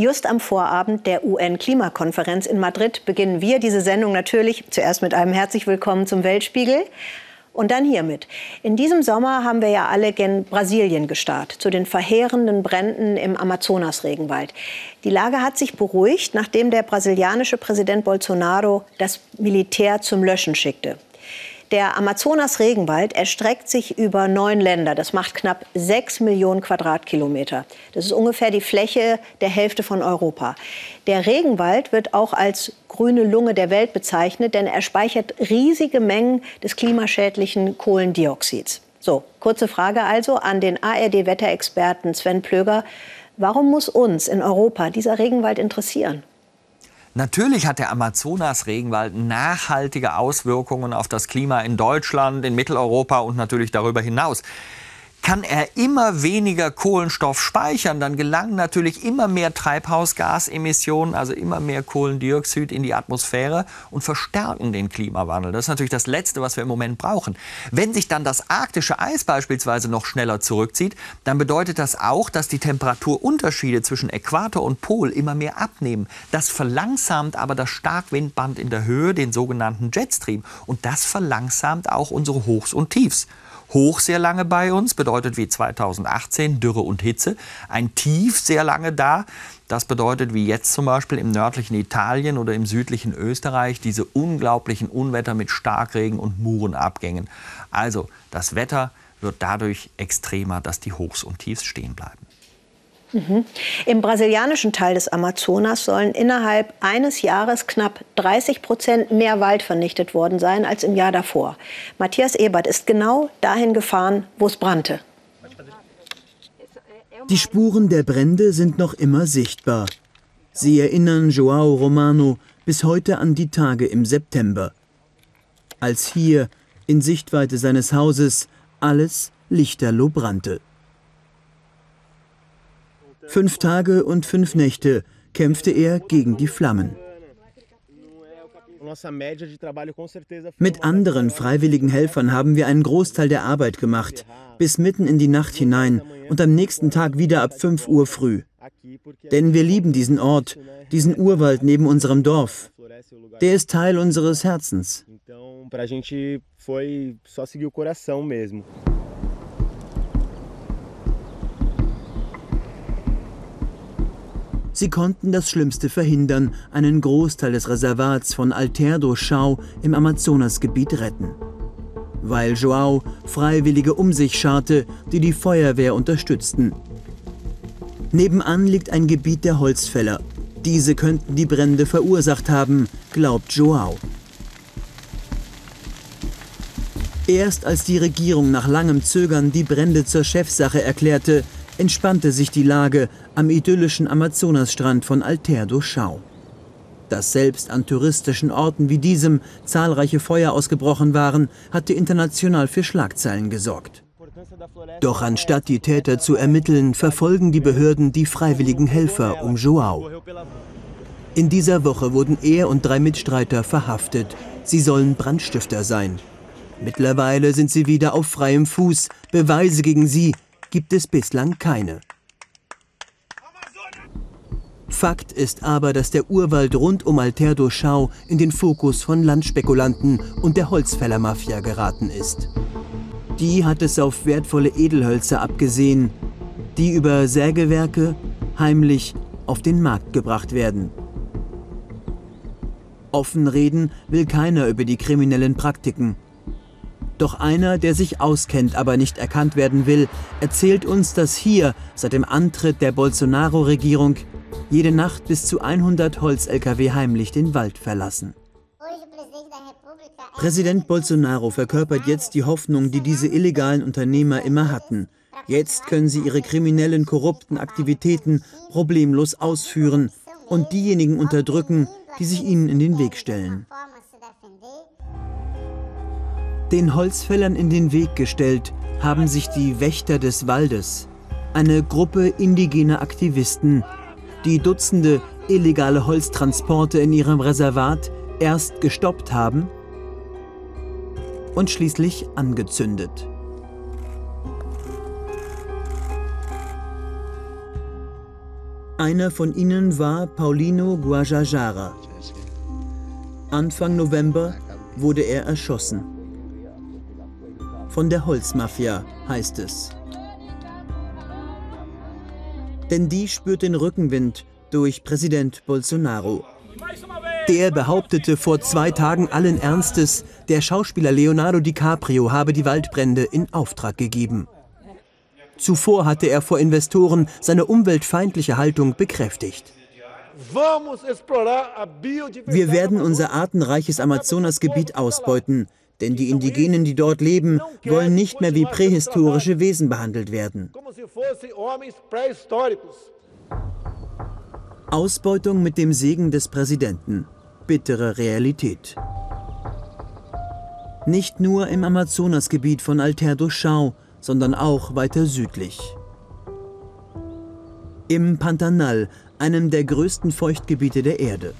Just am Vorabend der UN-Klimakonferenz in Madrid beginnen wir diese Sendung natürlich zuerst mit einem herzlich willkommen zum Weltspiegel. Und dann hiermit. In diesem Sommer haben wir ja alle gen Brasilien gestartet, zu den verheerenden Bränden im Amazonas-Regenwald. Die Lage hat sich beruhigt, nachdem der brasilianische Präsident Bolsonaro das Militär zum Löschen schickte. Der Amazonas-Regenwald erstreckt sich über neun Länder. Das macht knapp sechs Millionen Quadratkilometer. Das ist ungefähr die Fläche der Hälfte von Europa. Der Regenwald wird auch als grüne Lunge der Welt bezeichnet, denn er speichert riesige Mengen des klimaschädlichen Kohlendioxids. So, kurze Frage also an den ARD-Wetterexperten Sven Plöger. Warum muss uns in Europa dieser Regenwald interessieren? Natürlich hat der Amazonas-Regenwald nachhaltige Auswirkungen auf das Klima in Deutschland, in Mitteleuropa und natürlich darüber hinaus kann er immer weniger Kohlenstoff speichern, dann gelangen natürlich immer mehr Treibhausgasemissionen, also immer mehr Kohlendioxid in die Atmosphäre und verstärken den Klimawandel. Das ist natürlich das Letzte, was wir im Moment brauchen. Wenn sich dann das arktische Eis beispielsweise noch schneller zurückzieht, dann bedeutet das auch, dass die Temperaturunterschiede zwischen Äquator und Pol immer mehr abnehmen. Das verlangsamt aber das Starkwindband in der Höhe, den sogenannten Jetstream. Und das verlangsamt auch unsere Hochs und Tiefs. Hoch sehr lange bei uns, bedeutet wie 2018 Dürre und Hitze. Ein Tief sehr lange da, das bedeutet wie jetzt zum Beispiel im nördlichen Italien oder im südlichen Österreich diese unglaublichen Unwetter mit Starkregen und Murenabgängen. Also das Wetter wird dadurch extremer, dass die Hochs und Tiefs stehen bleiben. Mhm. Im brasilianischen Teil des Amazonas sollen innerhalb eines Jahres knapp 30 Prozent mehr Wald vernichtet worden sein als im Jahr davor. Matthias Ebert ist genau dahin gefahren, wo es brannte. Die Spuren der Brände sind noch immer sichtbar. Sie erinnern Joao Romano bis heute an die Tage im September, als hier in Sichtweite seines Hauses alles lichterloh brannte. Fünf Tage und fünf Nächte kämpfte er gegen die Flammen. Mit anderen freiwilligen Helfern haben wir einen Großteil der Arbeit gemacht, bis mitten in die Nacht hinein und am nächsten Tag wieder ab 5 Uhr früh. Denn wir lieben diesen Ort, diesen Urwald neben unserem Dorf. Der ist Teil unseres Herzens. Sie konnten das Schlimmste verhindern, einen Großteil des Reservats von Alter do Chão im Amazonasgebiet retten. Weil Joao Freiwillige um sich scharte, die die Feuerwehr unterstützten. Nebenan liegt ein Gebiet der Holzfäller. Diese könnten die Brände verursacht haben, glaubt Joao. Erst als die Regierung nach langem Zögern die Brände zur Chefsache erklärte, entspannte sich die Lage am idyllischen Amazonasstrand von Alter Chão. Dass selbst an touristischen Orten wie diesem zahlreiche Feuer ausgebrochen waren, hatte international für Schlagzeilen gesorgt. Doch anstatt die Täter zu ermitteln, verfolgen die Behörden die freiwilligen Helfer um Joao. In dieser Woche wurden er und drei Mitstreiter verhaftet. Sie sollen Brandstifter sein. Mittlerweile sind sie wieder auf freiem Fuß. Beweise gegen sie gibt es bislang keine. Fakt ist aber, dass der Urwald rund um Alter Chão in den Fokus von Landspekulanten und der Holzfällermafia geraten ist. Die hat es auf wertvolle Edelhölzer abgesehen, die über Sägewerke heimlich auf den Markt gebracht werden. Offen reden will keiner über die kriminellen Praktiken. Doch einer, der sich auskennt, aber nicht erkannt werden will, erzählt uns, dass hier seit dem Antritt der Bolsonaro-Regierung jede Nacht bis zu 100 Holz-Lkw heimlich den Wald verlassen. Präsident Bolsonaro verkörpert jetzt die Hoffnung, die diese illegalen Unternehmer immer hatten. Jetzt können sie ihre kriminellen, korrupten Aktivitäten problemlos ausführen und diejenigen unterdrücken, die sich ihnen in den Weg stellen den Holzfällern in den Weg gestellt haben sich die Wächter des Waldes, eine Gruppe indigener Aktivisten, die Dutzende illegale Holztransporte in ihrem Reservat erst gestoppt haben und schließlich angezündet. Einer von ihnen war Paulino Guajajara. Anfang November wurde er erschossen. Von der Holzmafia heißt es. Denn die spürt den Rückenwind durch Präsident Bolsonaro. Der behauptete vor zwei Tagen allen Ernstes, der Schauspieler Leonardo DiCaprio habe die Waldbrände in Auftrag gegeben. Zuvor hatte er vor Investoren seine umweltfeindliche Haltung bekräftigt. Wir werden unser artenreiches Amazonasgebiet ausbeuten, denn die Indigenen, die dort leben, wollen nicht mehr wie prähistorische Wesen behandelt werden. Ausbeutung mit dem Segen des Präsidenten. Bittere Realität. Nicht nur im Amazonasgebiet von Alter do Chão, sondern auch weiter südlich. Im Pantanal, einem der größten Feuchtgebiete der Erde.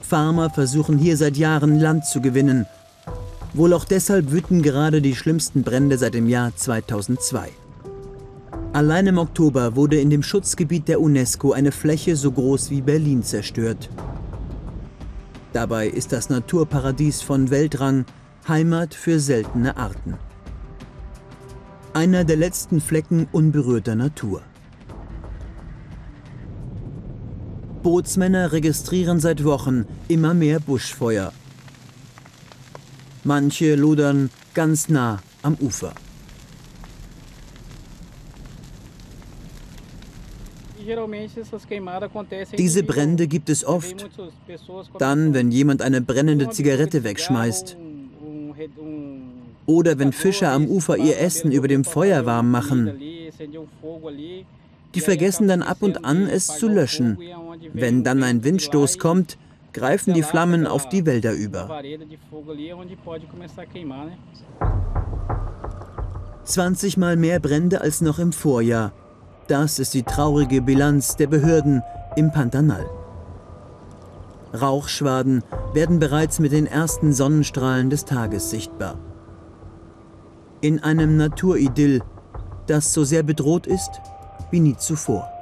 Farmer versuchen hier seit Jahren Land zu gewinnen. Wohl auch deshalb wüten gerade die schlimmsten Brände seit dem Jahr 2002. Allein im Oktober wurde in dem Schutzgebiet der UNESCO eine Fläche so groß wie Berlin zerstört. Dabei ist das Naturparadies von Weltrang Heimat für seltene Arten. Einer der letzten Flecken unberührter Natur. Bootsmänner registrieren seit Wochen immer mehr Buschfeuer. Manche lodern ganz nah am Ufer. Diese Brände gibt es oft. Dann, wenn jemand eine brennende Zigarette wegschmeißt. Oder wenn Fischer am Ufer ihr Essen über dem Feuer warm machen. Die vergessen dann ab und an, es zu löschen. Wenn dann ein Windstoß kommt, greifen die Flammen auf die Wälder über. 20 Mal mehr Brände als noch im Vorjahr. Das ist die traurige Bilanz der Behörden im Pantanal. Rauchschwaden werden bereits mit den ersten Sonnenstrahlen des Tages sichtbar. In einem Naturidyll, das so sehr bedroht ist wie nie zuvor.